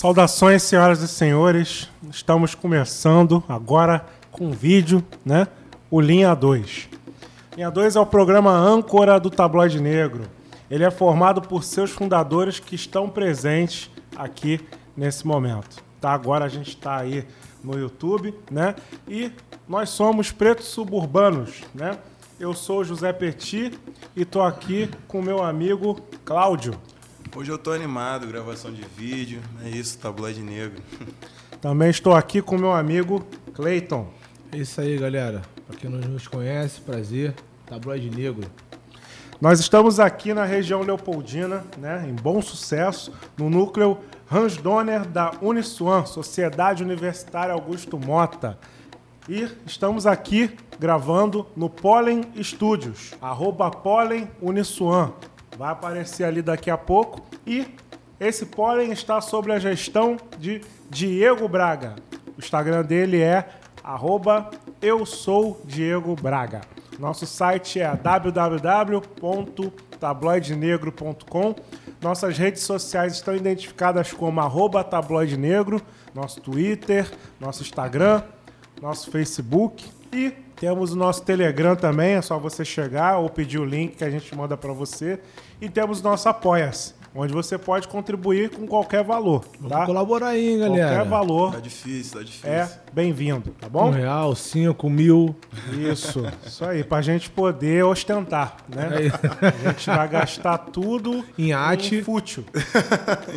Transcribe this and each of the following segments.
Saudações, senhoras e senhores. Estamos começando agora com vídeo, né? O Linha 2. Linha 2 é o programa âncora do Tabloide Negro. Ele é formado por seus fundadores que estão presentes aqui nesse momento. Tá? Agora a gente está aí no YouTube, né? E nós somos pretos suburbanos, né? Eu sou José Petit e tô aqui com meu amigo Cláudio. Hoje eu tô animado, gravação de vídeo, é isso, tabloide negro. Também estou aqui com meu amigo Clayton. É isso aí, galera. Pra quem não nos conhece, prazer. Tabloide Negro. Nós estamos aqui na região Leopoldina, né, em bom sucesso, no núcleo Hans Donner da Uniswan, Sociedade Universitária Augusto Mota. E estamos aqui gravando no Pollen Studios, arroba Pollen Uniswan. Vai aparecer ali daqui a pouco. E esse Pollen está sob a gestão de Diego Braga. O Instagram dele é arroba eu sou Diego Braga. Nosso site é www.tabloidenegro.com. Nossas redes sociais estão identificadas como arroba tabloide negro, nosso Twitter, nosso Instagram, nosso Facebook e temos o nosso Telegram também, é só você chegar ou pedir o link que a gente manda para você. E temos o nosso Apoia-se onde você pode contribuir com qualquer valor. Vamos tá? colaborar aí, hein, galera. Qualquer valor Tá difícil, tá difícil. é bem-vindo, tá Um bom? real, cinco mil. Isso, isso aí, pra gente poder ostentar, né? Aí. A gente vai gastar tudo Em arte. em fútil.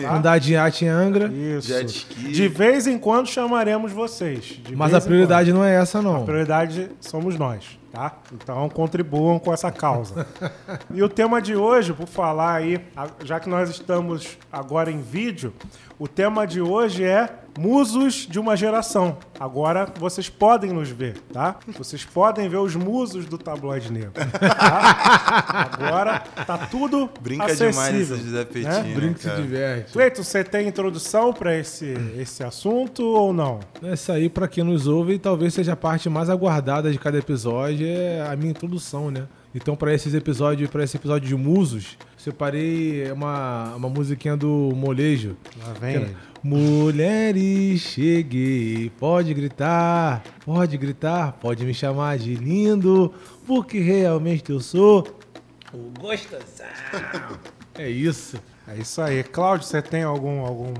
Andar de arte em Angra. Isso. Jet ski. De vez em quando chamaremos vocês. de Mas a prioridade não é essa, não. A prioridade somos nós, tá? Então contribuam com essa causa. e o tema de hoje, por falar aí, já que nós estamos agora em vídeo, o tema de hoje é musos de uma geração. Agora vocês podem nos ver, tá? Vocês podem ver os musos do tabloide negro. tá? Agora tá tudo Brinca acessível, demais esse José Petit, né? né, Brinco se diverte. Cleiton, você tem introdução para esse, esse assunto ou não? Essa aí, pra quem nos ouve, talvez seja a parte mais aguardada de cada episódio, é a minha introdução, né? Então, pra esses episódios, para esse episódio de musos, separei uma, uma musiquinha do molejo. Lá vem ele. Mulheres, cheguei, pode gritar, pode gritar, pode me chamar de lindo, porque realmente eu sou o gostosão. É isso. É isso aí. Cláudio, você tem algum, algum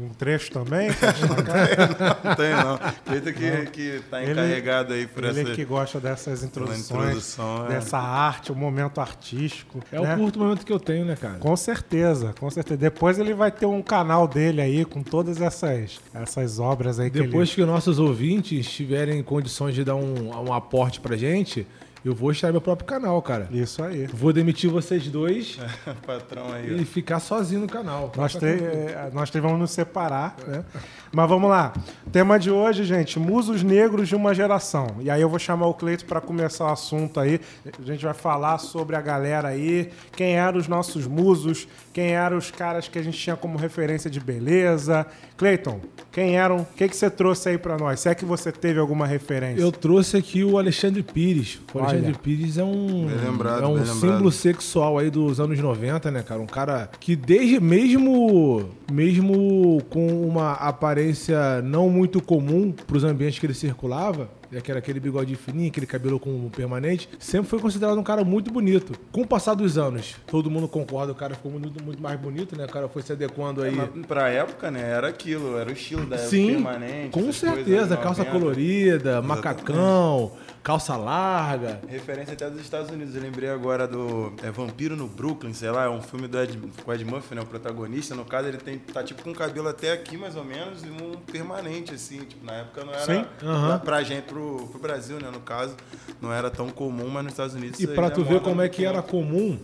um trecho também? Não tem, não. Cleiton que, que tá Ele- encarregado aí por Ele essa que gosta dessas introduções, introdução, é. dessa arte, o momento artístico. É né? o curto momento que eu tenho, né, cara? Com certeza, com certeza. Depois ele vai ter um canal dele aí com todas essas, essas obras aí que Depois ele... que nossos ouvintes tiverem condições de dar um, um aporte pra gente, eu vou estar no meu próprio canal, cara. Isso aí. Vou demitir vocês dois patrão aí, e ó. ficar sozinho no canal. Nós, três, é, nós três vamos nos separar, né? Mas vamos lá. Tema de hoje, gente, musos negros de uma geração. E aí eu vou chamar o Cleito para começar o assunto aí. A gente vai falar sobre a galera aí, quem eram os nossos musos, quem eram os caras que a gente tinha como referência de beleza. Cleiton, quem eram? O que, que você trouxe aí para nós? Se é que você teve alguma referência? Eu trouxe aqui o Alexandre Pires. O Olha. Alexandre Pires é um, lembrado, é um símbolo sexual aí dos anos 90, né, cara? Um cara que desde mesmo mesmo com uma aparência não muito comum para os ambientes que ele circulava, né, que era aquele bigode fininho, aquele cabelo com permanente, sempre foi considerado um cara muito bonito. Com o passar dos anos, todo mundo concorda, o cara ficou muito, muito mais bonito, né? O cara foi se adequando aí. Mas pra época, né, era aquilo, era o estilo da época Sim, permanente. com certeza. Calça 90. colorida, macacão, calça larga. Referência até dos Estados Unidos. Eu lembrei agora do é, Vampiro no Brooklyn, sei lá, é um filme do Ed, com Ed Murphy, né, o protagonista. No caso, ele tem, tá tipo com o cabelo até aqui, mais ou menos, e um permanente, assim. Tipo, na época não era. Sim. Aham. Pra, pra gente, pro, pro Brasil, né, no caso, não era tão comum, mas nos Estados Unidos. E aí pra já tu é ver como é que era comum,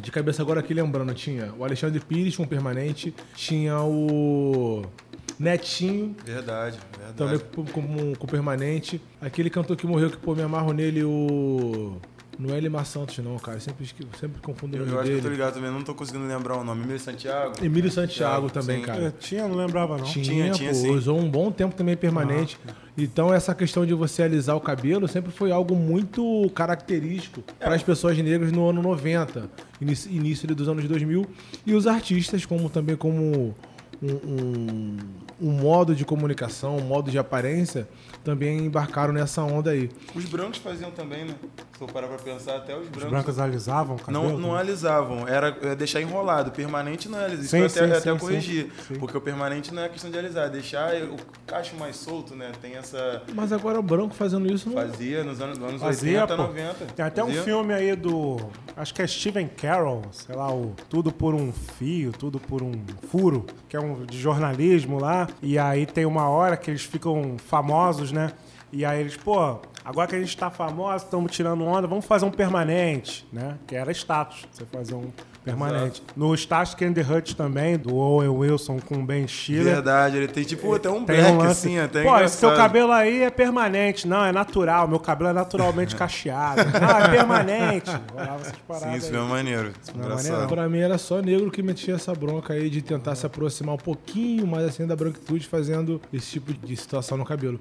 de cabeça agora aqui lembrando, tinha o Alexandre Pires com permanente, tinha o Netinho Verdade, verdade. também com, com- com permanente, aquele cantor que morreu que pô, me amarro nele, o. Não é Elimar Santos, não, cara. Sempre, sempre confundo o Eu, nome eu acho que eu tô dele. ligado também, não tô conseguindo lembrar o nome. Emílio Santiago? Emílio Santiago Santiago, também, sim. É, cara. tinha, não lembrava não. Tinha, Tinha, pô, tinha, sim. usou um bom tempo também permanente. Então essa questão de você alisar o cabelo sempre foi algo muito característico para as pessoas negras no ano 90, início, início ali dos anos 2000 e os artistas como também como um, um, modo de comunicação, um modo de aparência, também embarcaram nessa onda aí. Os brancos faziam também, né? Se eu parar pra pensar, até os Os brancos. brancos alisavam o cabelo? Não, não alisavam, era é deixar enrolado. Permanente não é alisar. Isso Sim, eu até, sim, até sim, corrigir. sim. Porque o permanente não é questão de alisar, é deixar o cacho mais solto, né? Tem essa. Mas agora o branco fazendo isso não. Fazia nos anos, nos anos Fazia, 80, pô. 90. Tem até um Fazia. filme aí do. Acho que é Steven Carroll, sei lá, o Tudo por um Fio, Tudo por um Furo, que é um de jornalismo lá. E aí tem uma hora que eles ficam famosos, né? E aí eles, pô, agora que a gente tá famoso, estamos tirando onda, vamos fazer um permanente, né? Que era status, você fazer um permanente. No Starsky and the Hutch também, do Owen Wilson com o Ben Stiller. Verdade, ele tem tipo até um Tem black um lance. assim, até Pô, esse seu engraçado. cabelo aí é permanente. Não, é natural. Meu cabelo é naturalmente cacheado. Não, é permanente. Essas Sim, isso aí. é maneiro. não é Engraçado. maneiro, Pra mim era só negro que metia essa bronca aí de tentar se aproximar um pouquinho mais assim da branquitude, fazendo esse tipo de situação no cabelo.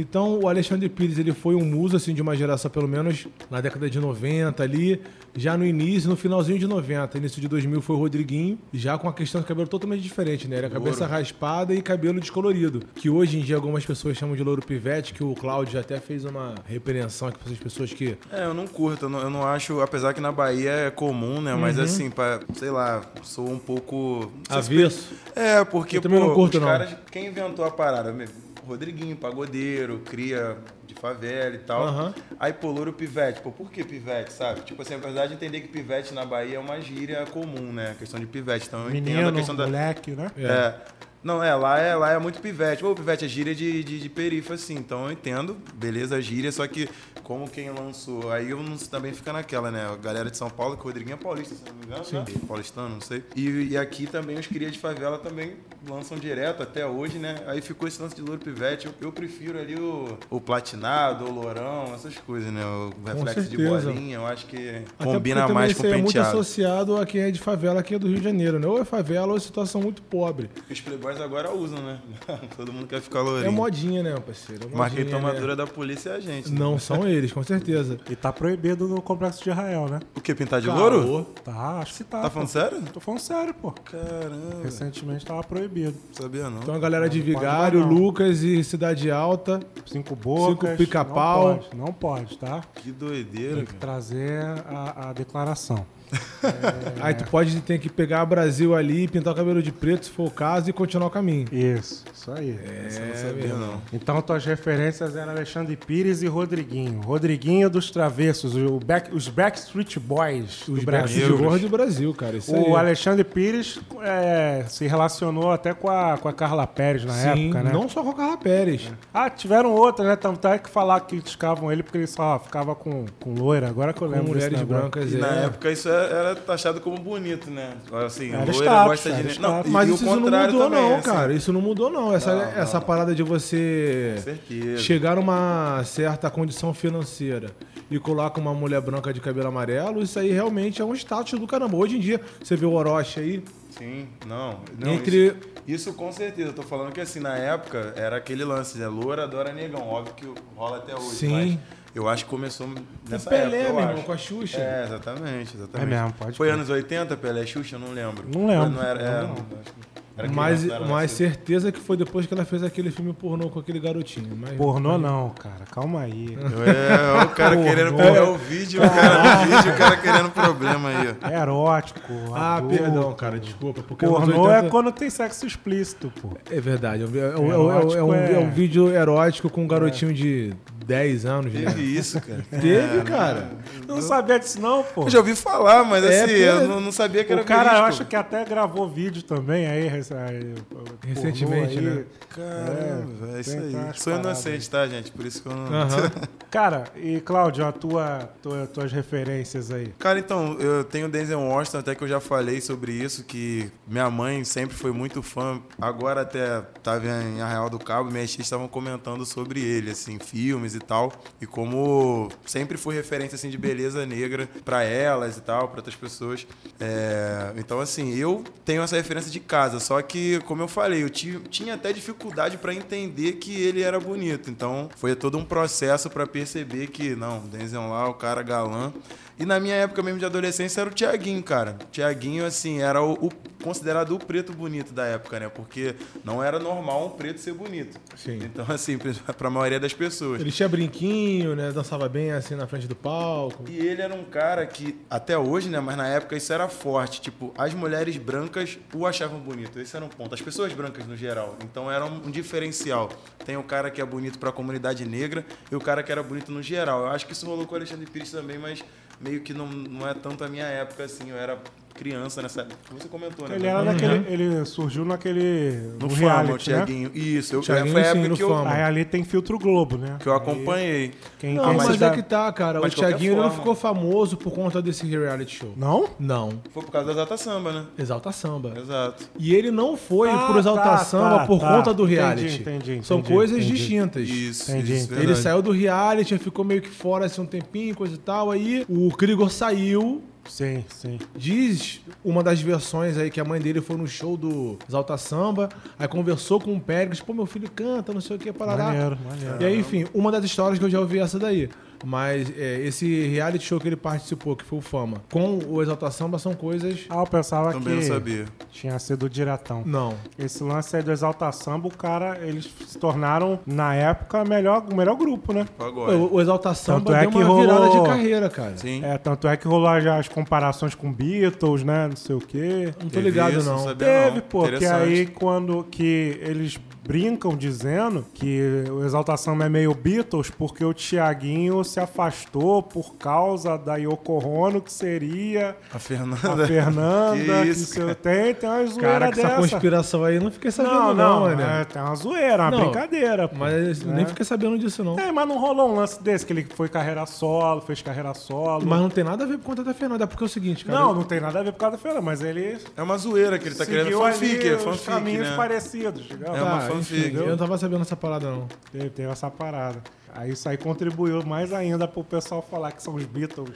Então o Alexandre Pires ele foi um muso assim de uma geração pelo menos na década de 90 ali, já no início, no finalzinho de 90, início de 2000 foi o Rodriguinho, já com a questão do cabelo totalmente diferente, né? Era cabeça raspada e cabelo descolorido, que hoje em dia algumas pessoas chamam de louro pivete, que o Cláudio já até fez uma repreensão aqui para essas pessoas que É, eu não curto, eu não, eu não acho, apesar que na Bahia é comum, né? Uhum. Mas assim, pra, sei lá, sou um pouco. avesso. É, porque, Eu também pô, não curto, os não. caras, quem inventou a parada? mesmo? Rodriguinho, pagodeiro, cria de favela e tal. Aham. Aí, pô, louro pivete. Pô, por que pivete, sabe? Tipo assim, apesar de entender que pivete na Bahia é uma gíria comum, né? A questão de pivete. Então eu entendo Menino, a questão da... moleque, né? É. Não, é lá, é, lá é muito pivete. Ô, pivete é gíria de, de, de perifa, assim. Então eu entendo, beleza, gíria, só que como quem lançou, aí eu não, também fica naquela, né? A galera de São Paulo, que o Rodriguinho é paulista, se não me engano, né? Paulistano, não sei. E, e aqui também os cria de favela também lançam direto até hoje, né? Aí ficou esse lance de louro pivete. Eu, eu prefiro ali o, o platinado, o lourão, essas coisas, né? O reflexo de bolinha, eu acho que Até combina mais com isso aí é muito penteado. associado a quem é de favela aqui é do Rio de Janeiro, né? Ou é favela ou é situação muito pobre. Os playboys agora usam, né? Todo mundo quer ficar É lourinho. modinha, né, parceiro? É Mas quem modinha, toma né? dura da polícia é a gente. né? Não são eles, com certeza. E tá proibido no complexo de Israel, né? O que? Pintar de Caô. louro? Tá, acho que tá. Tá pô. falando sério? Tô falando sério, pô. Caramba. Recentemente tava proibido. Sabia não. Então a galera de Não pode Vigário, não. Lucas e Cidade Alta. Cinco bocas. Cinco pica-pau. Não pode, não pode, tá? Que doideira, Tem que cara. trazer a, a declaração. Aí tu pode ter que pegar Brasil ali, pintar o cabelo de preto, se for o caso, e continuar o caminho. Isso, isso aí. Essa eu não sabia não. Então tuas referências eram Alexandre Pires e Rodriguinho. Rodriguinho dos Travessos, o back- os Backstreet Boys Os do Brasil Gordo do Brasil, cara. Isso O aí. Alexandre Pires é, se relacionou até com a, com a Carla Pérez na Sim, época, né? não só com a Carla Pérez. Ah, tiveram outras, né? Tanto é que falar que criticavam ele porque ele só ficava com, com loira. Agora que eu Com lembro desse mulheres brancas. E é. na época isso era, era taxado como bonito, né? Assim, Era loira status, gosta de... Não, status. e, Mas isso não mudou, também, não, assim. cara. Isso não mudou, não. Essa, Não, essa não. parada de você chegar numa certa condição financeira e coloca uma mulher branca de cabelo amarelo, isso aí realmente é um status do caramba. Hoje em dia, você vê o Orochi aí, Sim, não. não entre. Isso, isso com certeza. Eu tô falando que assim, na época era aquele lance, né? Loura adora negão. Óbvio que rola até hoje. Sim. Mas eu acho que começou O nessa Pelé, época, eu meu irmão, com a Xuxa. É, exatamente, exatamente. É mesmo, pode Foi crer. anos 80, Pelé Xuxa? Eu não lembro. Não lembro. Não era, é, Não, era Mas, mas nascido. certeza que foi depois que ela fez aquele filme pornô com aquele garotinho. Mas, Pornô não, cara. Calma aí. É, o cara Pornô. querendo pegar o vídeo, o cara no vídeo, o cara querendo problema aí. ó. É erótico. Ah, adulto. perdão, cara, desculpa. Porque Pornô 80 é quando tem sexo explícito, pô. É verdade. É, um- é um- é é um, é um vídeo erótico com um garotinho de 10 anos, né? Teve isso, cara. Teve, cara. Não sabia disso não, pô. Eu já ouvi falar, mas É, assim, eu não, não sabia que era O cara, eu acho que até gravou vídeo também aí. Recentemente, aí. né? Caramba, é, isso tem aí. Sou inocente, tá, gente? Por isso que eu não. Cara, e Cláudio, a tua, tua- tuas referências aí? Cara, então, eu tenho Denzel Washington, até que eu já falei sobre isso, que minha mãe sempre foi muito fã. Agora até tava em Arraial do Cabo, minhas tias estavam comentando sobre ele, assim, filmes e tal. E como sempre foi referência, assim, de beleza negra pra elas e tal, pra outras pessoas. É, Então, assim, eu tenho essa referência de casa, só que, como eu falei, eu ti- tinha até dificuldade pra entender que ele era bonito. Então, foi todo um processo pra perceber que, não, Denzel lá, o cara galã. E na minha época mesmo de adolescência era o Tiaguinho, cara. Tiaguinho, assim, era o, o considerado o preto bonito da época, né? Porque não era normal um preto ser bonito. Sim. Então, assim, pra maioria das pessoas. Ele tinha brinquinho, né? Dançava bem assim na frente do palco. E ele era um cara que, até hoje, né? Mas na época isso era forte. Tipo, as mulheres brancas o achavam bonito. Esse era um ponto. As pessoas brancas no geral. Então era um, um diferencial. Tem o cara que é bonito pra comunidade negra e o cara que era bonito no geral. Eu acho que isso rolou com o Alexandre Pires também, mas meio que não, não é tanto a minha época, assim. Eu era criança nessa época. Você comentou, né? Ele era naquele. Ele surgiu naquele. No no Fama, o reality, né? Tiaguinho. Isso, eu, Thiaguinho, foi a sim, época no que eu, Fama. Aí ali tem filtro Globo, né? que eu acompanhei. Quem, Não, quem mas, é que tá, cara. Mas o ele não ficou famoso por conta desse reality show. Não? Não. Foi por causa da Exalta Samba, né? Exalta Samba. Exato. E ele não foi Ah, por Exalta tá, Samba tá, por tá. conta do Entendi, reality. entendi, São entendi, coisas entendi. distintas. Isso, Entendi. isso. Ele saiu do reality, ficou meio que fora assim um tempinho, coisa e tal. Aí o Krigor saiu. Sim, sim. Diz uma das versões aí que a mãe dele foi no show do Exalta Samba, aí conversou com o Pérez, pô, meu filho canta, não sei o que, parará. Maneiro, maneiro. E aí, enfim, uma das histórias que eu já ouvi é essa daí. Mas é, esse reality show que ele participou, que foi o Fama, com o Exalta Samba, são coisas. Ah, eu pensava Também que não sabia. tinha sido diretão. Não. Esse lance aí do Exalta Samba, o cara, eles se tornaram, na época, melhor, o melhor grupo, né? Agora. O, o Exalta Samba é deu que uma rolou- virada de carreira, cara. Sim. É, tanto é que rolou já as comparações com Beatles, né? Não sei o quê. Não tô Teve ligado, isso, não. sabia Teve, não. pô, que aí quando que eles brincam dizendo que o Exalta Samba é meio Beatles porque o Tiaguinho se afastou por causa da Yoko Ono, que seria A Fernanda. a Fernanda. Que que isso, seu- tem, tem uma zoeira Cara, que essa dessa. conspiração aí eu não fiquei sabendo, Não, não, não, né? é, tem uma zoeira, uma Não, brincadeira. Pô. Mas né? nem fiquei sabendo disso, não. É, mas não rolou um lance desse, que ele foi carreira solo, fez carreira solo. Mas não tem nada a ver com conta da Fernanda, é porque é o seguinte, cara. não, não tem nada a ver por causa da Fernanda, mas ele É uma zoeira que ele tá querendo fanfic, é os fanfic, caminhos né? parecidos, digamos. É uma Tá, enfim, eu não tava sabendo essa parada, não. Teve, teve essa parada. Aí isso aí contribuiu mais ainda pro pessoal falar que são os Beatles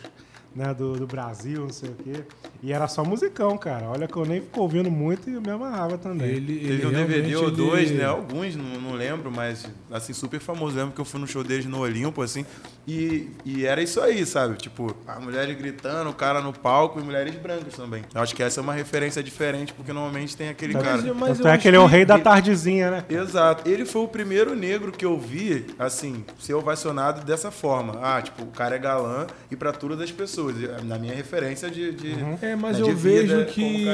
né, do, do Brasil, não sei o quê. E era só musicão, cara. Olha que eu nem fico ouvindo muito e eu me amarrava também. Ele, Teve ele um DVD ou dois, ele- né? Alguns, não, não lembro, mas assim, super famoso. Lembro que eu fui no show deles no Olimpo, assim, e, e era isso aí, sabe? Tipo, a mulheres gritando, o cara no palco e mulheres brancas também. Eu acho que essa é uma referência diferente, porque normalmente tem aquele Mas- cara. mas eu é acho que ele é o rei da tardezinha, né? Exato. Ele foi o primeiro negro que eu vi, assim, ser ovacionado dessa forma. Ah, tipo, o cara é galã e pra todas as pessoas. Na minha referência de. de É, mas né, eu vejo que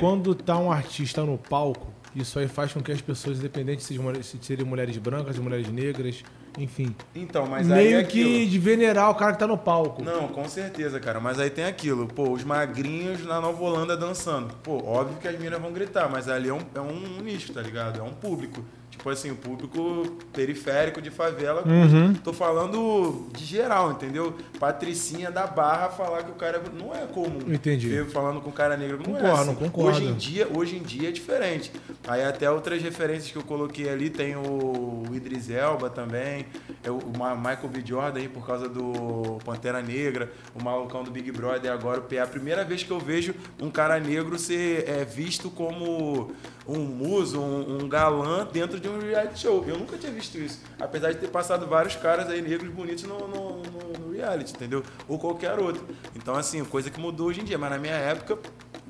quando tá um artista no palco, isso aí faz com que as pessoas, independente se serem mulheres brancas, mulheres negras, enfim, Então, mas aí é meio aquilo. que de venerar o cara que tá no palco. Não, com certeza, cara. Mas aí tem aquilo, pô, os magrinhos na Nova Holanda dançando. Pô, óbvio que as meninas vão gritar, mas ali é um, é um nicho, tá ligado? É um público. Tipo assim, o público periférico de favela. Uhum. Tô falando de geral, entendeu? Patricinha da Barra falar que o cara é- não é comum. Entendi. Eu falando com o cara negro não é Concordo, assim. concordo. Hoje em dia, hoje em dia é diferente. Aí até outras referências que eu coloquei ali tem o Idris Elba também, é o Michael B. Jordan aí por causa do Pantera Negra, o malucão do Big Brother agora o PA. A primeira vez que eu vejo um cara negro ser é, visto como um muso, um, um galã dentro de um reality show. Eu nunca tinha visto isso. Apesar de ter passado vários caras aí negros bonitos no, no- no- no reality, entendeu? Ou qualquer outro. Então, assim, coisa que mudou hoje em dia. Mas na minha época,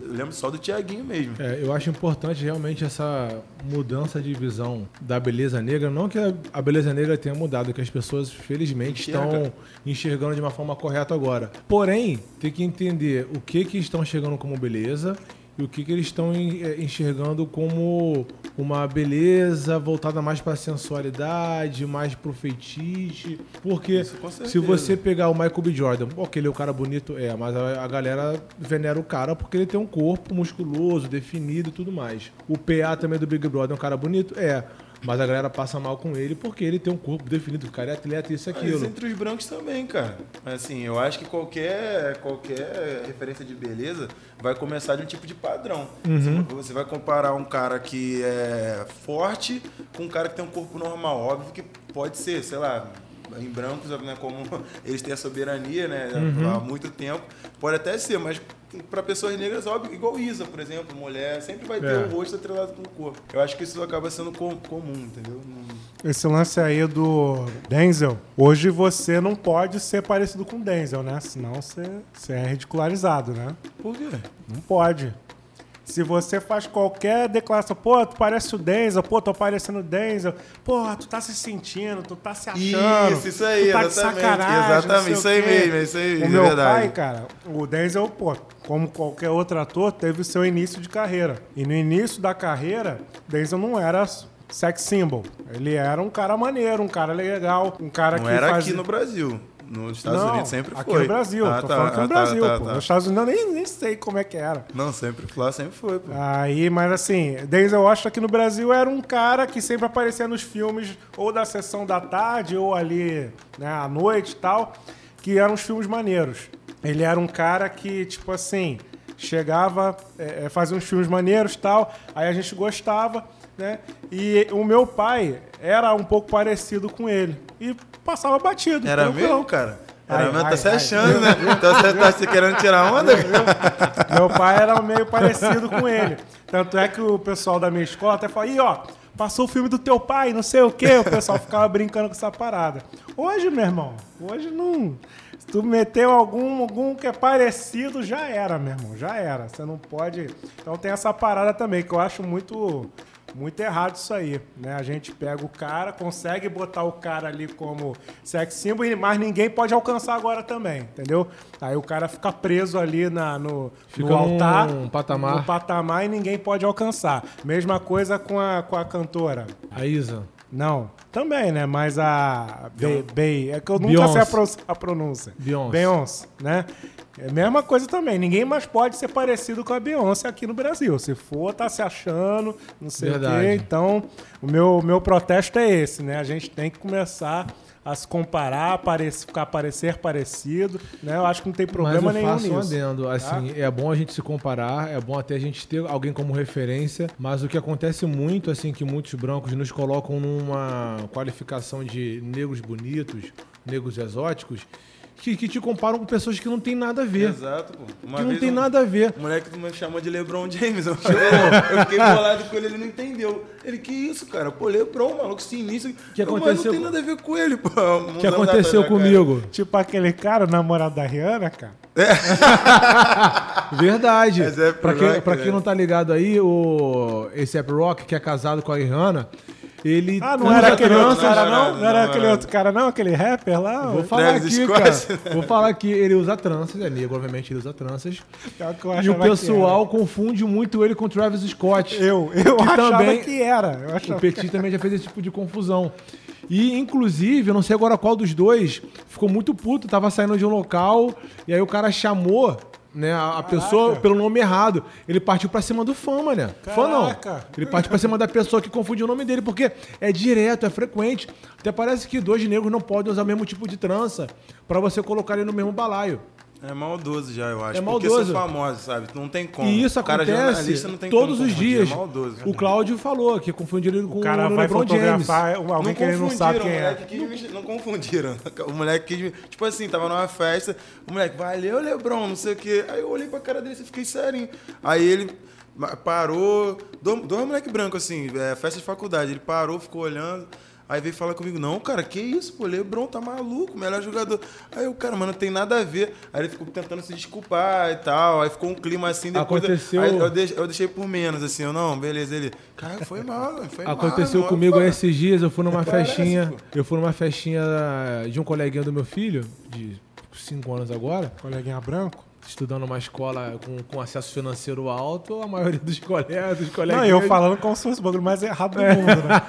eu lembro só do Tiaguinho mesmo. É, eu acho importante realmente essa mudança de visão da beleza negra. Não que a, a beleza negra tenha mudado, que as pessoas, felizmente, Enxerga. estão enxergando de uma forma correta agora. Porém, tem que entender o que, que estão chegando como beleza e o que, que eles estão eh, enxergando como uma beleza voltada mais para sensualidade, mais pro feitiço. Porque se você pegar o Michael B. Jordan, ok, ele é o cara bonito, é, mas a, a galera venera o cara porque ele tem um corpo musculoso, definido e tudo mais. O PA também do Big Brother é um cara bonito? É. Mas a galera passa mal com ele porque ele tem um corpo definido, o cara é atleta, isso e Mas aquilo. entre os brancos também, cara. Assim, eu acho que qualquer, qualquer referência de beleza vai começar de um tipo de padrão. Uhum. Você- Você vai comparar um cara que é forte com um cara que tem um corpo normal. Óbvio que pode ser, sei lá, em brancos, né, como eles têm a soberania, né, Uhum. há muito tempo, pode até ser, mas para pessoas negras, óbvio, igual Isa, por exemplo, mulher, sempre vai ter É. o rosto atrelado com o corpo. Eu acho que isso acaba sendo com- comum, entendeu? Esse lance aí do Denzel, hoje você não pode ser parecido com o Denzel, né? Senão você, você é ridicularizado, né? Por quê? Não pode. Se você faz qualquer declaração, pô, tu parece o Denzel, pô, tô parecendo o Denzel, pô, tu tá se sentindo, tu tá se achando. Isso, isso aí, tu tá de exatamente, sacanagem, não exatamente, sei isso aí mesmo, isso aí, O é meu verdade. pai, cara, o Denzel, pô, como qualquer outro ator, teve o seu início de carreira. E no início da carreira, Denzel não era sex symbol. Ele era um cara maneiro, um cara legal, um cara Não que era fazia... aqui no Brasil. Nos Estados Não, Unidos sempre aqui foi. no Brasil, Ah, tô tá, falando aqui no ah, tá, Brasil, tá, pô. tá. Nos Estados Unidos eu nem, nem sei como é que era. Não, sempre lá sempre foi, pô. Aí, mas assim, Denzel Washington aqui no Brasil era um cara que sempre aparecia nos filmes ou da sessão da tarde ou ali, né, à noite e tal, que eram os filmes maneiros. Ele era um cara que, tipo assim, chegava, é, é, fazia uns filmes maneiros e tal, aí a gente gostava, né? E o meu pai era um pouco parecido com ele. E passava batido. Era mesmo, cara? Era Ai, tá ai, se ai. achando, né? Então você tá se querendo tirar onda? Meu pai era meio parecido com ele. Tanto é que o pessoal da minha escola até fala, Ih, ó, passou o filme do teu pai, não sei o quê. O pessoal ficava brincando com essa parada. Hoje, meu irmão, hoje não. Se tu meteu algum, algum que é parecido, já era, meu irmão, já era. Você não pode. Então tem essa parada também, que eu acho muito. Muito errado isso aí, né? A gente pega o cara, consegue botar o cara ali como sex symbol, mas ninguém pode alcançar agora também, entendeu? Aí o cara fica preso ali na, no, Fica no altar, num patamar. no patamar e ninguém pode alcançar. Mesma coisa com a, com a cantora. A Isa. Não, também, né? Mas a Be- Bey, é que eu nunca Beyoncé. sei a pronúncia. Beyoncé. Beyoncé, né? É a mesma coisa também. Ninguém mais pode ser parecido com a Beyoncé aqui no Brasil. Se for, tá se achando, não sei o Verdade. quê. Então, o meu, meu protesto é esse, né? A gente tem que começar a se comparar, parec- ficar parecer parecido, né? Eu acho que não tem problema Mas eu nenhum faço um nisso. adendo. Assim, é bom a gente se comparar, é bom até a gente ter alguém como referência, mas o que acontece muito, assim, que muitos brancos nos colocam numa qualificação de negros bonitos, negros exóticos, que, que te comparam com pessoas que não tem nada a ver. Exato, pô. Uma Que não tem um- nada a ver. O moleque me chamou de LeBron James. Eu eu fiquei bolado com ele, ele não entendeu. Ele, que isso, cara? Pô, LeBron, maluco sinistro. Que Eu, mas aconteceu não tem nada a ver com ele, pô. O que aconteceu comigo? Tipo aquele cara, o namorado da Rihanna, cara. Verdade. Mas é pra, quem, rock, pra né? quem não tá ligado aí, o esse Rock, que é casado com a Rihanna, ele Ah, não era aquele outro cara, não? não, Não era não, aquele não. outro cara, não? Aquele rapper lá? Vou falar Travis aqui, Scott. cara. Vou falar aqui, ele usa tranças, é negro, obviamente ele usa tranças. É E o pessoal confunde muito ele com o Travis Scott. Eu, eu que achava também- que era. Eu O Petit também já fez esse tipo de confusão. E, inclusive, eu não sei agora qual dos dois, ficou muito puto, tava saindo de um local, e aí o cara chamou né, a, pessoa pelo nome errado. Ele partiu pra cima do fã, mané. Fã não. Caraca. Ele partiu pra cima da pessoa que confundiu o nome dele, porque é direto, é frequente. Até parece que dois negros não podem usar o mesmo tipo de trança pra você colocar ele no mesmo balaio. É maldoso já, eu acho. É Porque maldoso. são famosos, sabe? Não tem como. E isso O cara acontece jornalista não tem todos como os confundir, dias. É maldoso. o Cláudio falou que confundiu ele com O cara o vai LeBron James. fotografar alguém que ele não sabe quem o é. quis Não confundiram. O moleque quis me- Tipo assim, tava numa festa, o moleque, valeu, Lebron, não sei o quê. Aí eu olhei pra cara dele e fiquei serinho. Aí ele parou, dois, dois moleque branco assim, é, festa de faculdade. Ele parou, ficou olhando. Aí veio falar comigo, não, cara, que isso, pô, Lebron tá maluco, melhor jogador. Aí o cara, mano, não tem nada a ver. Aí ele ficou tentando se desculpar e tal. Aí ficou um clima assim, depois. Aconteceu- Aí eu deixei, eu deixei por menos, assim, eu não, beleza. Ele, cara, foi mal, foi mal. Aconteceu irmão." comigo Pô, esses dias, eu fui numa Parece, festinha. pô. Eu fui numa festinha de um coleguinha do meu filho, de 5 anos agora, Coleguinha branco? Estudando numa escola com, com acesso financeiro alto, a maioria dos colegas, dos Não, coleguinhas. eu falando como se fosse o bagulho mais errado do mundo, né?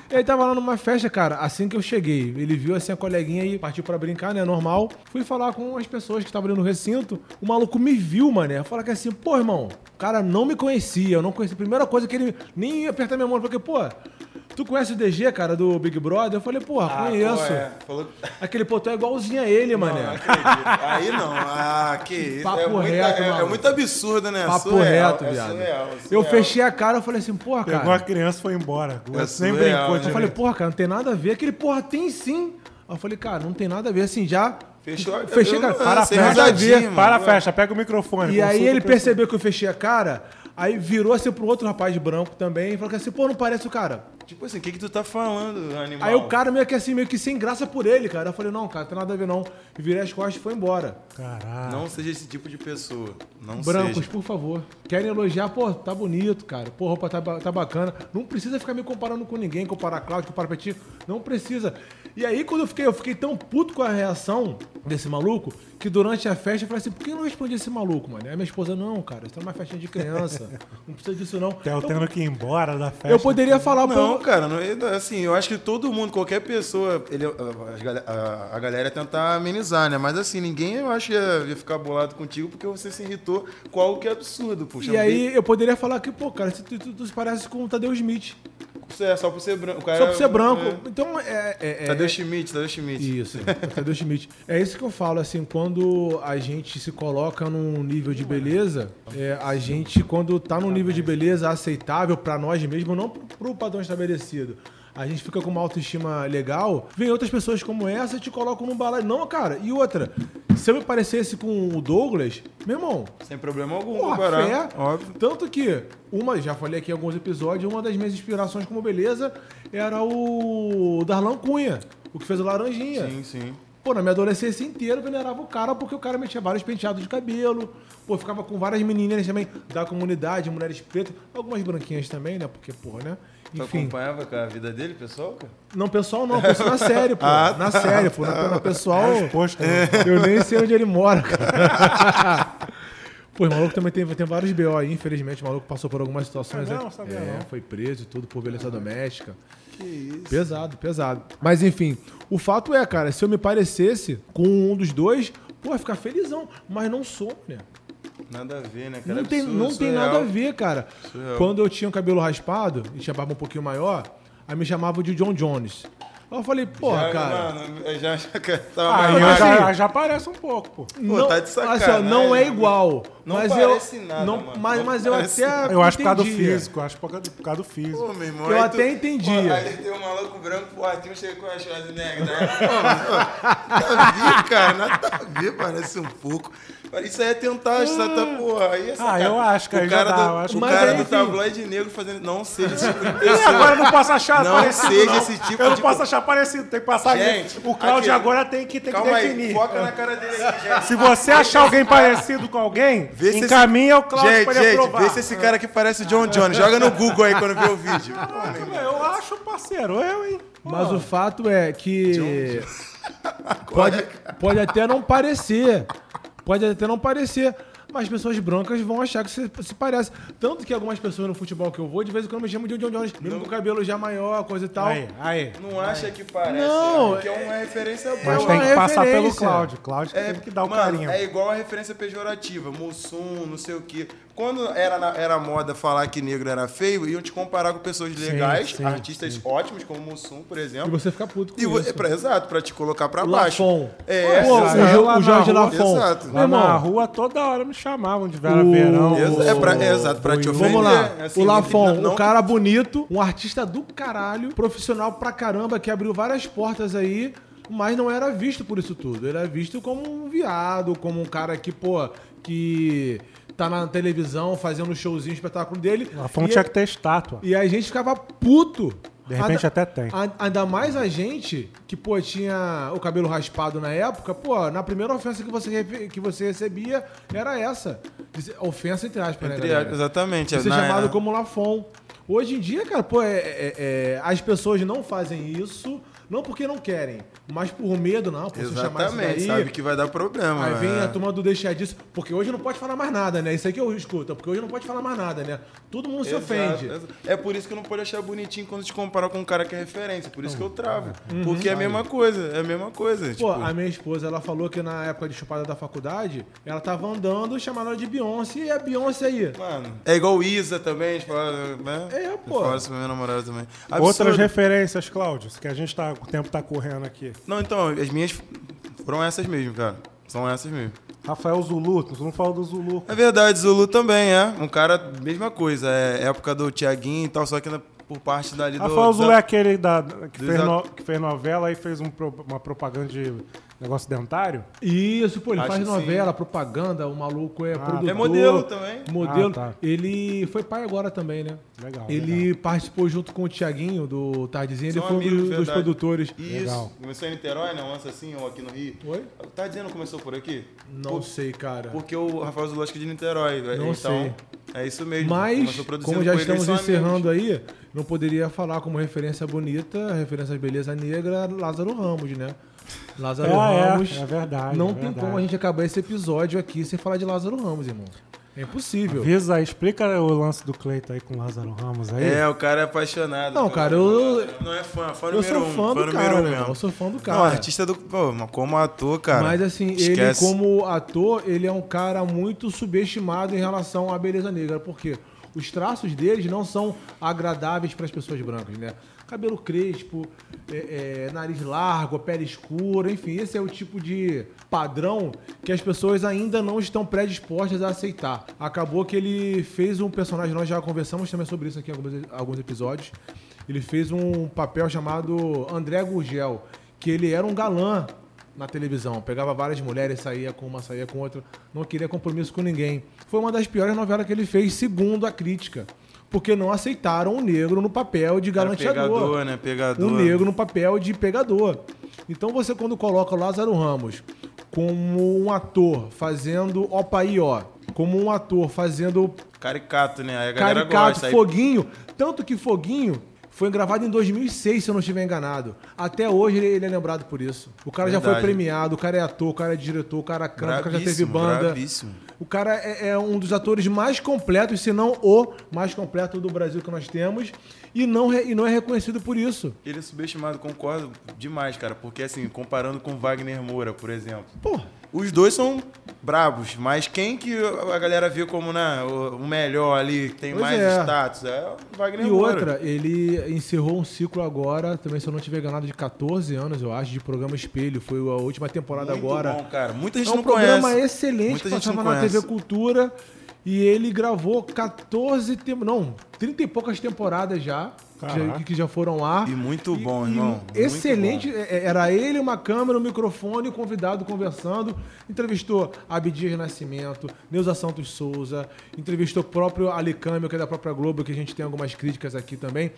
Ele tava lá numa festa, cara, assim que eu cheguei. Ele viu assim a coleguinha e partiu pra brincar, né? Normal. Fui falar com as pessoas que estavam ali no recinto. O maluco me viu, mané. Fala que assim, pô, irmão, o cara não me conhecia. Eu não conhecia. Primeira coisa que ele nem ia apertar minha mão. Porque, pô, tu conhece o DG, cara, do Big Brother? Eu falei, porra, Ah, conheço. pô, é. Falou... Aquele pô, tu é igualzinho a ele, mané. Não, não acredito. Aí não, ah, que isso. Papo é, muito, reto, é, é maluco. muito absurdo, né? Papo Surreal, reto, é viado. surreal, é Eu surreal. fechei a cara, eu falei assim, porra, Pegou cara. a criança e foi embora. É nem surreal, brincou né? Eu falei, porra, cara, não tem nada a ver. Aquele, porra, tem sim. Aí eu falei, cara, não tem nada a ver, assim, já. Fechou a Fechei, eu cara, para a festa, mano. Para a festa, pega o microfone. E aí ele percebeu que eu fechei a cara, aí virou assim pro outro rapaz branco também e falou que assim, pô, não parece o cara. Tipo assim, o que que tu tá falando, animal? Aí o cara meio que assim, meio que sem graça por ele, cara. Eu falei, não, cara, tem nada a ver não. E virei as costas e foi embora. Caralho. Não seja esse tipo de pessoa. Não Brancos, seja. por favor. Querem elogiar, pô, tá bonito, cara. Pô, roupa tá, tá bacana. Não precisa ficar me comparando com ninguém, comparar Cláudio, comparar Petinho. Não precisa. E aí, quando eu fiquei, eu fiquei tão puto com a reação desse maluco, que durante a festa eu falei assim, por que eu não respondi esse maluco, mano? Aí minha esposa, não, cara, isso é uma festinha de criança. Não precisa disso, não. Theo Eu, tendo que ir embora da festa. eu poderia falar, Não, pô. cara, não, assim, eu acho que todo mundo, qualquer pessoa, ele, a, a- a galera ia tentar amenizar, né? Mas assim, ninguém eu acho que ia, ia ficar bolado contigo porque você se irritou com algo que é absurdo, puxa. E aí eu poderia falar que, pô, cara, tu, tu, tu, tu se parece com o Tadeu Smith. É só por ser branco. cara- Só por ser branco. É. Então, é... é, é Tadeu é- Schmidt, Tadeu Schmidt. Isso, Tadeu Schmidt. É isso que eu falo, assim, quando a gente se coloca num nível de beleza, é, a gente, quando tá num nível de beleza aceitável pra nós mesmos, não pro padrão estabelecido. A gente fica com uma autoestima legal, vem outras pessoas como essa e te colocam num balaio. Não, cara, e outra, se eu me parecesse com o Douglas, meu irmão, Sem problema algum, Porra, fé. Óbvio. Tanto que, uma, já falei aqui em alguns episódios, uma das minhas inspirações como beleza era o Darlan Cunha, o que fez o Laranjinha. Sim, sim. Pô, na minha adolescência inteira eu venerava o cara porque o cara metia vários penteados de cabelo. Pô, ficava com várias meninas também da comunidade, mulheres pretas, algumas branquinhas também, né? Porque, porra, né? Tu Enfim. acompanhava com a vida dele, pessoal, cara? Não, pessoal não, pessoal na série, pô. Ah, na série, pô. Na, na pessoal. Posto, Eu nem sei onde ele mora, cara. Pô, o maluco também tem, tem vários BO aí, infelizmente. O maluco passou por algumas situações. É não, é, não. foi preso e tudo por violência doméstica. Que isso. Pesado, pesado. Mas enfim, o fato é, cara, se eu me parecesse com um dos dois, pô, ia ficar felizão. Mas não sou, né? Nada a ver, né, cara? Não tem, Absurdo, não tem surreal. nada a ver, cara. Surreal. Quando eu tinha o cabelo raspado e tinha barba um pouquinho maior, aí me chamavam de John Jones. Aí eu falei, porra, Já, cara. Mano, já, já tava Ah, já, assim- já parece um pouco, pô. não, tá de assim, sacanagem, não é igual. Não mas parece eu, nada, não, mano. Mas, Não mas eu até. Eu acho por causa do físico, eu acho por causa do, por causa do físico. Pô, meu irmão, Eu até entendia. Pô, aí tem um maluco branco, pô, Arthur chega com a Schwarzenegger, né? Pô, nada a ver, cara, nada a ver, parece um pouco. Isso aí é tentar, isso aí tá, porra, aí é sacanagem. eu acho que o cara dá, do, acho O cara do tabloide negro fazendo... Não seja esse tipo de E pessoa. agora eu não posso achar Não parecido, seja não. esse tipo Eu não de posso achar parecido, tem que passar... Gente, o Claudio aqui- agora tem que, tem que Calma definir. aí, foca na cara dele aqui, gente. Se você achar alguém parecido com alguém, Vê se esse- encaminha o Claudio Gente, pra ele gente, aprovar. vê se esse cara aqui parece o John Jones. Joga no Google aí quando vê o vídeo. Eu acho, parceiro, eu, hein. Mas Pô. o fato é que. Pode, pode até não parecer. Pode até não parecer. Mas pessoas brancas vão achar que se, se parece. Tanto que algumas pessoas no futebol que eu vou, de vez em quando me chamam de John Jones. Mesmo com o cabelo já maior, coisa e tal. Aí, aí. Não acha que parece, Não, né? que é uma referência boa. Mas É tem uma que passar pelo. Cláudio. Cláudio que tem que dar o mano, carinho. É igual a referência pejorativa, Mussum, não sei o quê. Quando era, na- era moda falar que negro era feio, iam te comparar com pessoas legais, sim, artistas ótimos, como Mussum, por E exemplo. você fica puto com E isso. é pra, exato, pra te colocar pra O baixo. Lafon. É, Pô, o, o Jorge. Lafon. Exato. Lá na rua toda hora me chamavam de Vera O- Verão. Exa- é pra- é exato, pra te ofender. Vamos lá. assim, o Lafon, não- um cara bonito, um artista do caralho, profissional pra caramba, que abriu várias portas aí, mas não era visto por isso tudo. Ele era visto como um viado, como um cara que, pô, que tá na televisão fazendo um showzinho, espetáculo dele. A fonte tinha que ter estátua. e a gente ficava puto. De repente até tem. Ainda mais a gente, que, pô, tinha o cabelo raspado na época, pô, na primeira ofensa que você, que você recebia era essa. Ofensa entre aspas, né, Entre galera? aspas, exatamente. Ser Na- chamado na- como Lafon. Hoje em dia, cara, pô, é- é- é, as pessoas não fazem isso, não porque não querem, mas por medo, não. Por se chamar isso Exatamente, daí, sabe que vai dar problema. Aí vem né? a turma do deixar disso, porque hoje não pode falar mais nada, né? Isso aí que eu escuto, porque hoje não pode falar mais nada, né? Todo mundo se Exato, ofende. exato. É por isso que eu não pode achar bonitinho quando te compara com um cara que é referência. Por isso que eu travo. Uhum. Porque é a mesma coisa. É a mesma coisa. Pô, tipo, a minha esposa, ela falou que na época de chupada da faculdade, ela tava andando chamando ela de Beyoncé, e a Beyoncé aí? Mano, é igual o Isa também, fala, né? É, Eu pô. falo isso pra minha namorada também. Outras Absurdo. referências, Cláudio, que a gente tá, o tempo tá correndo aqui. Não, então, as minhas foram essas mesmo, cara. São essas mesmo. Rafael Zulu, tu não falou do Zulu. É verdade, Zulu também, é. Um cara, mesma coisa. É época do Tiaguinho e tal, só que na- por parte dali do. Rafael Zulu da- é aquele da, que, fez no- que fez novela e fez um uma propaganda de negócio dentário? Isso, pô, ele Acho faz novela, propaganda, o maluco é produtor. É modelo também. Modelo. Ah, tá. Ele foi pai agora também, né? Legal. Ele participou junto com o Tiaguinho do Tardezinho, ele foi um dos, dos produtores. Isso. Legal. Começou em Niterói, né? Um lance assim, ou aqui no Rio. Oi? Tá dizendo que começou por aqui? Não Por- sei, cara. Porque o Rafael Zulu acho que é de Niterói. Não então, sei. É isso mesmo. Mas, como já com estamos encerrando amigos. aí, não poderia falar como referência bonita, referência de beleza negra, Lázaro Ramos, né? Lázaro É, Ramos. é, é verdade. não é tem verdade. como a gente acabar esse episódio aqui sem falar de Lázaro Ramos, irmão. É impossível. Avisa explica o lance do Cleiton aí com o Lázaro Ramos aí. É, o cara é apaixonado. Não, cara, eu- Não é fã, fã Eu número sou um. fã do número cara, um mesmo. Eu sou fã do Não, cara. artista do. Pô, mas como ator, cara. Mas assim, ele esquece. como ator, ele é um cara muito subestimado em relação à beleza negra, porque os traços deles não são agradáveis para as pessoas brancas, né? Cabelo crespo, é, é, nariz largo, pele escura, enfim, esse é o tipo de padrão que as pessoas ainda não estão predispostas a aceitar. Acabou que ele fez um personagem, nós já conversamos também sobre isso aqui em alguns, alguns episódios. Ele fez um papel chamado André Gurgel, que ele era um galã na televisão. Pegava várias mulheres, saía com uma, saía com outra. Não queria compromisso com ninguém. Foi uma das piores novelas que ele fez, segundo a crítica. Porque não aceitaram o negro no papel de Era galanteador. pegador, né? Pegador. O negro no papel de pegador. Então você quando coloca o Lázaro Ramos como um ator fazendo opa aí, ó, como um ator fazendo Caricato, né? Aí a galera Caricato, gosta. Foguinho. Tanto que Foguinho foi gravado em 2006, se eu não estiver enganado. Até hoje ele, é lembrado por isso. O cara já foi Verdade. premiado, o cara é ator, o cara é diretor, o cara canta, o cara já teve banda. bravíssimo. O cara é, é um dos atores mais completos, se não o mais completo do Brasil que nós temos. E não, e não é reconhecido por isso. Ele é subestimado, concordo demais, cara. Porque, assim, comparando com Wagner Moura, por exemplo. Pô, Os dois são brabos, mas quem que a galera vê como né, o melhor ali, que tem Pois mais é. status? É o Wagner E Moura. outra, ele encerrou um ciclo agora, também se eu não tiver enganado, de 14 anos, eu acho, de programa Espelho. Foi a última temporada Muito agora. bom, cara. Muita gente É um não programa conhece. excelente, Muita passava na conhece. TV Cultura. E ele gravou 14 tem... não, 30 e poucas temporadas já, Caraca. que já foram ar. E muito bom, E- irmão. Muito excelente. bom. é- Era ele, uma câmera, um microfone, o convidado conversando. Entrevistou Abdias Nascimento, Neuza Santos Souza, entrevistou o próprio Ali Câmbio, que é da própria Globo, que a gente tem algumas críticas aqui também.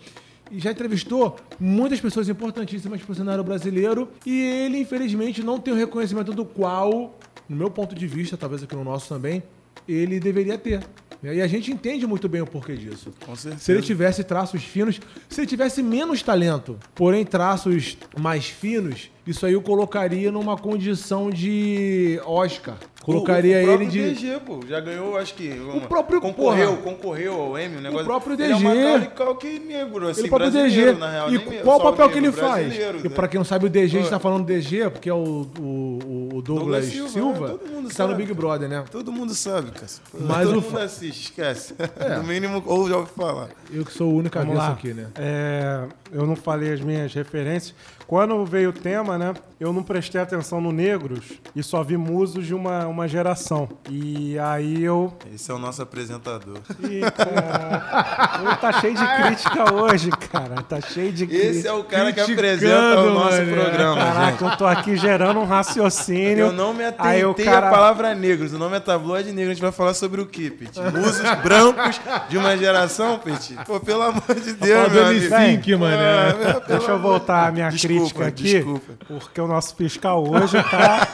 E já entrevistou muitas pessoas importantíssimas para o cenário brasileiro. E ele, infelizmente, não tem o reconhecimento do qual, no meu ponto de vista, talvez aqui no nosso também, ele deveria ter. E a gente entende muito bem o porquê disso. Com certeza. Se ele tivesse traços finos, se ele tivesse menos talento, porém traços mais finos, isso aí o colocaria numa condição de Oscar. Colocaria o, o ele próprio de. DG, pô. Já ganhou, acho que. uma- próprio, Concorreu, porra. concorreu ao Emmy, o negócio. próprio Ele é DG. de calque negro, assim, Ele próprio brasileiro, DG. na real. e qual o papel que ele faz? brasileiro, E né? pra quem não sabe, o DG, a gente tá falando do DG, porque é o, o, o Douglas, Douglas Silva, Silva, é, todo mundo que tá no sabe. Big Brother, né? Todo mundo sabe, cara. Mas Todo o mundo assiste, esquece. É. No mínimo, ou já ouviu falar. Eu que sou o único lá. aqui, né? É, eu não falei as minhas referências. Quando veio o tema, né? Eu não prestei atenção no Negros e só vi musos de uma, uma geração. E aí eu. Esse é o nosso apresentador. Ih, cara, tá cheio de crítica hoje, cara. Tá cheio de crítica. Esse é o cara que apresenta o nosso mano. programa, gente. Caraca, eu tô aqui gerando um raciocínio. Eu não me Aí o atentei cara- à palavra negros. O nome é tabloide negro. A gente vai falar sobre o quê, Peti? Musos brancos de uma geração, Peti? Pô, pelo amor de Deus, Falando meu amigo. Sync, mano. Ah, Deixa eu voltar à minha Desculpa, crítica aqui, desculpa. porque o nosso fiscal hoje tá,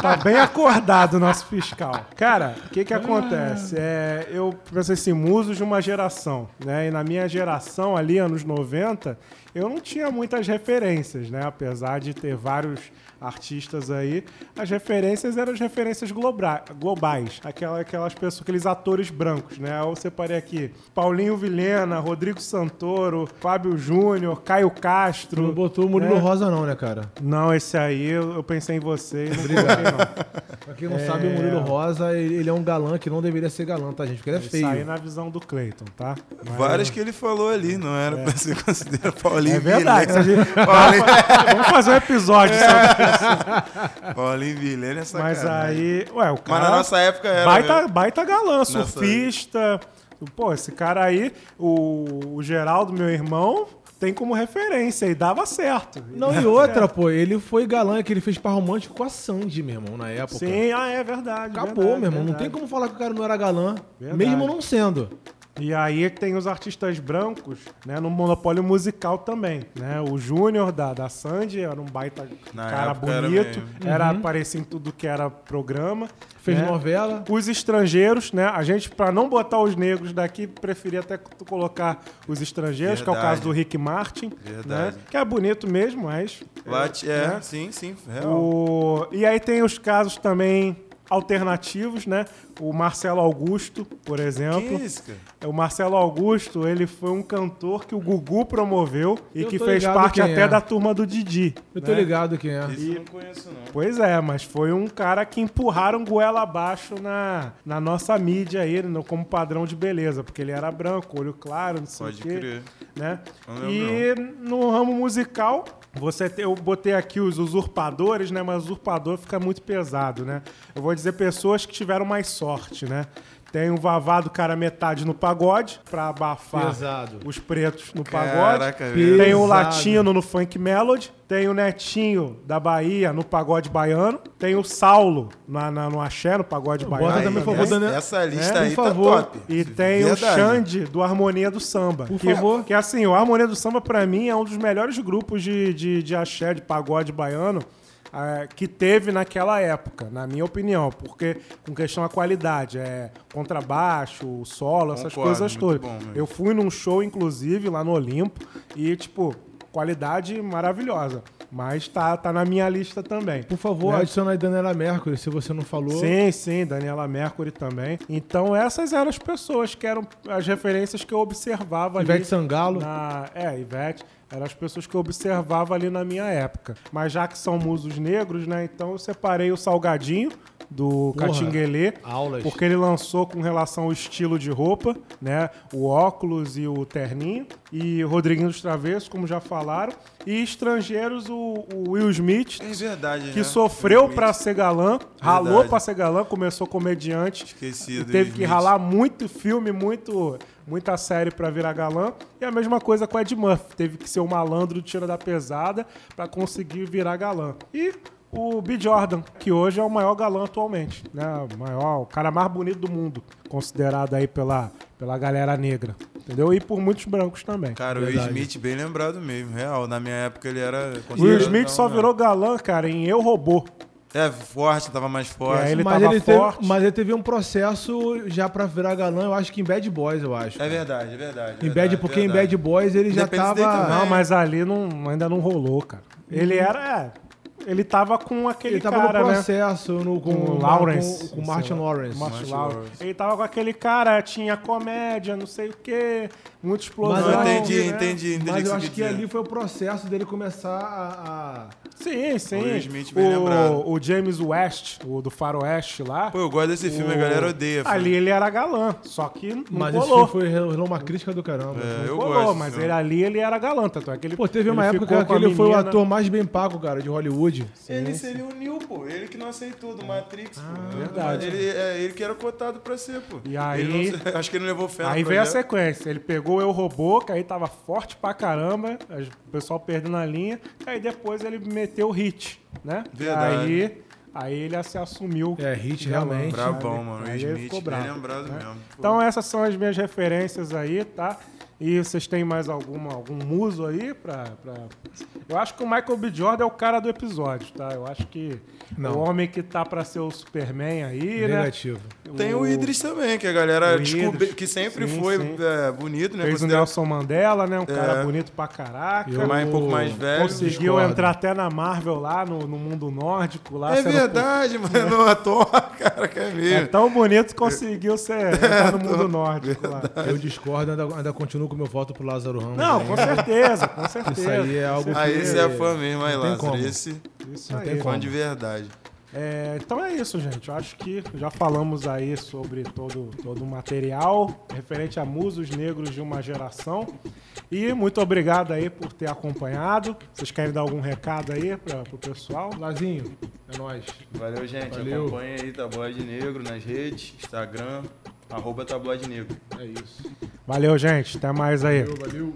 tá bem acordado, o nosso fiscal. Cara, o que que acontece? É, eu pensei assim, musos de uma geração, né? E na minha geração ali, anos 90, eu não tinha muitas referências, né? Apesar de ter vários artistas aí, as referências eram as referências globa- globais, aquela, aquelas pessoas, aqueles atores brancos, né? Eu separei aqui Paulinho Vilhena, Rodrigo Santoro, Fábio Júnior, Caio Tu Castro. não botou o Murilo né? Rosa, não, né, cara? Não, esse aí eu, eu pensei em você não coloquei, não. Pra quem não sabe, o Murilo Rosa, ele, é um galã que não deveria ser galã, tá, gente? Porque ele é Isso aí feio. na visão do Cleiton, tá? Mas- Várias que ele falou ali, não era pra ser considerado Paulinho É verdade. Vilhena. gente- Paulinho, Vamos fazer um episódio sobre Paulinho Vilhena é Mas sacanagem. aí, ué, o Mas cara. na nossa época era. baita, baita galã, Nessa- surfista, Pô, esse cara aí, o, o Geraldo, meu irmão, tem como referência e dava certo. Não, e outra, pô, ele foi galã que ele fez par romântico com a Sandy, meu irmão, na época. Sim, ah, é verdade. Acabou, verdade, meu irmão. Não verdade. tem como falar que o cara não era galã, Verdade. mesmo não sendo. E aí tem os artistas brancos, né, no monopólio musical também, né? O Júnior da, da Sandy era um baita Na cara era bonito, mesmo. era, aparecia em tudo que era programa. Fez né? novela. Os estrangeiros, né? A gente, pra não botar os negros daqui, preferia até tu colocar os estrangeiros, que é o Verdade. caso do Rick Martin, Verdade. né? Que é bonito mesmo, mas... Lat- é, né? sim, sim, real. O... E aí tem os casos também alternativos, né? O Marcelo Augusto, por exemplo. Que isso, cara? O Marcelo Augusto, ele foi um cantor que o Gugu promoveu e Eu que tô fez parte até é. da turma do Didi. Eu tô né? ligado quem é. Isso eu não conheço, não. Pois é, mas foi um cara que empurraram goela abaixo na, na nossa mídia aí, no, como padrão de beleza, porque ele era branco, olho claro, não sei Pode o quê. crer. Né? Não E no ramo musical, você te- eu botei aqui os usurpadores, né? Mas usurpador fica muito pesado, né? Eu vou dizer pessoas que tiveram mais sorte, né? Tem o Vavado cara metade no pagode, pra abafar Pesado. os pretos no pagode. Caraca. Tem o Pesado. Latino no Funk Melody. Tem o Netinho da Bahia no pagode baiano. Tem o Saulo na, na- no Axé, no pagode Bota baiano. também, por favor, essa, Daniel. essa lista É, aí por favor. tá top. E tem o Verdade. Xande do Harmonia do Samba. Por que, favor. Que assim, o Harmonia do Samba, pra mim, é um dos melhores grupos de, de, de axé, de pagode baiano. Que teve naquela época, na minha opinião, porque com questão da qualidade, é contrabaixo, solo, essas Concordo, coisas todas. bom. Eu fui num show, inclusive, lá no Olimpo, e, tipo, qualidade maravilhosa. Mas tá, tá na minha lista também. Por favor, Né? adiciona aí Daniela Mercury, se você não falou. Sim, sim, Daniela Mercury também. Então essas eram as pessoas que eram as referências que eu observava ali. Ivete Sangalo. Na, é, Ivete. Eram as pessoas que eu observava ali na minha época. Mas já que são musos negros, né? Então eu separei o Salgadinho do Catinguelê. aulas. Porque ele lançou com relação ao estilo de roupa, né? O óculos e o terninho. E Rodriguinho dos Travessos, como já falaram. E estrangeiros, o, o Will Smith, É verdade, que né? sofreu Smith. ser galã, ralou Verdade. pra ser galã, começou comediante. Esquecido. Teve Will que Smith. ralar muito filme, muito, muita série pra virar galã. E a mesma coisa com Ed Murphy. Teve que ser o malandro tira da pesada pra conseguir virar galã. E o B. Jordan, que hoje é o maior galã atualmente. Né? O maior, o cara mais bonito do mundo. Considerado aí pela, pela galera negra. Entendeu? E por muitos brancos também. Cara, o Will. Smith bem lembrado mesmo, real. Na minha época ele era. O Will Smith só não, virou galã, cara, em Eu Robô. É, forte, tava mais forte. Aí ele mas, tava ele teve, forte. mas ele teve um processo já pra virar galã, eu acho que em Bad Boys, eu acho. É verdade, é verdade. em verdade, Bad, porque em verdade. Bad Boys ele já Independence Day tava. Não, mas ali não, ainda não rolou, cara. Ele era. É, ele tava com aquele Ele tava cara, no né? processo no, com, Com Lawrence. Com, com o Martin Lawrence. Martin Martin Lawrence. Lawrence. Ele tava com aquele cara, tinha comédia, não sei o quê, muita explosão. Mas eu entendi, né? entendi, entendi. Mas que eu acho que dizer. ali foi o processo dele começar a. a- Sim, sim. O Smith o, o James West, o do Faroeste lá. Pô, eu gosto desse filme, a galera odeia. filme. Ali ele era galã, só que não Mas esse colou. filme foi rolou uma crítica do caramba. É, Não eu colou, gosto. mas ele, ali ele era galã, tanto é que ele Pô, teve uma época que ele foi o ator mais bem pago, cara, de Hollywood. Ele seria o Neo, pô. Ele que não aceitou do Matrix, pô. verdade. Ele, é ele que era cotado pra ser, pô. E aí- Ele não- acho que ele não levou fé Aí veio a sequência. Ele pegou o Eu Robô, que aí tava forte pra caramba, o pessoal perdendo a linha. Aí depois ele meteu o hit, né? Verdade. Aí, aí ele se assumiu. É, hit realmente. Brabão, sabe? mano. Aí Smith, ficou bem bravo, lembrado né? mesmo. pô. Então essas são as minhas referências aí, tá? E vocês têm mais alguma, algum muso aí pra, pra... Eu acho que o Michael B. Jordan é o cara do episódio, tá? Eu acho que Não. o homem que tá pra ser o Superman aí, né? Negativo. Tem o Idris também, que a galera O descobriu, que sempre Sim, foi sim. é, bonito, né? Fez o Nelson Mandela, né? Um cara É. bonito pra caraca. Eu- mais, um pouco mais velho. Conseguiu discordo. entrar até na Marvel lá, no, no mundo nórdico. Lá, É verdade, mano. Não ator, cara, que é É mesmo. tão bonito que conseguiu ser, entrar no mundo nórdico lá. Eu discordo, ainda, ainda continuo com o meu voto pro Lázaro Ramos. Não, aí. com certeza, com certeza. Isso aí é algo Aí que- você é fã mesmo, aí, Não Lázaro. como. Esse Isso Não aí. tem fã como. de verdade. É, então é isso, gente. Eu acho que já falamos aí sobre todo, todo o material referente a musos negros de uma geração. E muito obrigado aí por ter acompanhado. Vocês querem dar algum recado aí para o pessoal? Lazinho, é nóis. Valeu, gente. Valeu. Acompanha aí Taboide Negro nas redes, Instagram, Arroba tabloide negro. É isso. Valeu, gente. Até mais aí. Valeu, valeu.